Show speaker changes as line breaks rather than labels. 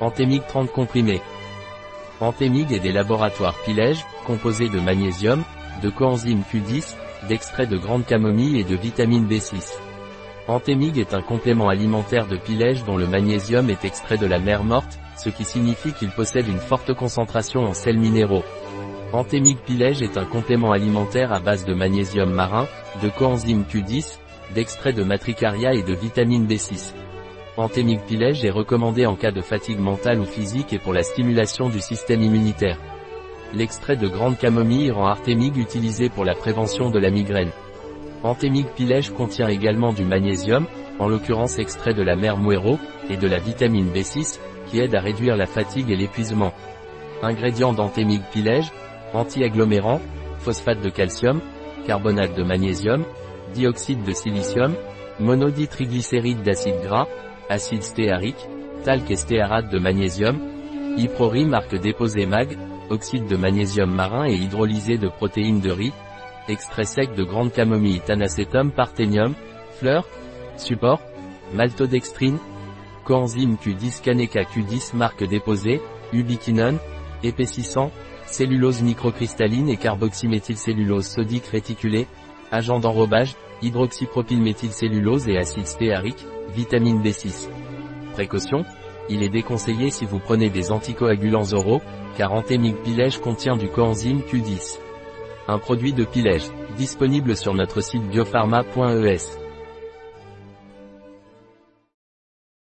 Antémig 30 comprimés. Antémig est des laboratoires Pilège, composés de magnésium, de coenzyme Q10, d'extrait de grande camomille et de vitamine B6. Antémig est un complément alimentaire de Pilège dont le magnésium est extrait de la mer morte, ce qui signifie qu'il possède une forte concentration en sels minéraux. Antémig Pilège est un complément alimentaire à base de magnésium marin, de coenzyme Q10, d'extrait de matricaria et de vitamine B6. Antémig Pilège est recommandé en cas de fatigue mentale ou physique et pour la stimulation du système immunitaire. L'extrait de grande camomille rend Artémig utilisé pour la prévention de la migraine. Antémig Pilège contient également du magnésium, en l'occurrence extrait de la mer Muero, et de la vitamine B6, qui aide à réduire la fatigue et l'épuisement. Ingrédients d'Antémig Pilège, anti-agglomérant, phosphate de calcium, carbonate de magnésium, dioxyde de silicium, monoditriglycéride d'acide gras, acide stéarique, talc et stéarate de magnésium, Iprori marque déposé MAG, oxyde de magnésium marin et hydrolysé de protéines de riz, extrait sec de grande camomille tanacetum parthénium, fleurs, support, maltodextrine, coenzyme Q10 Caneca Q10 marque déposée, ubiquinone, épaississant, cellulose microcristalline et carboxyméthylcellulose sodique réticulée, agent d'enrobage, hydroxypropylméthylcellulose et acide stéarique, vitamine B6. Précaution, il est déconseillé si vous prenez des anticoagulants oraux, car Antémig Pilège contient du coenzyme Q10. Un produit de Pilège, disponible sur notre site biopharma.es.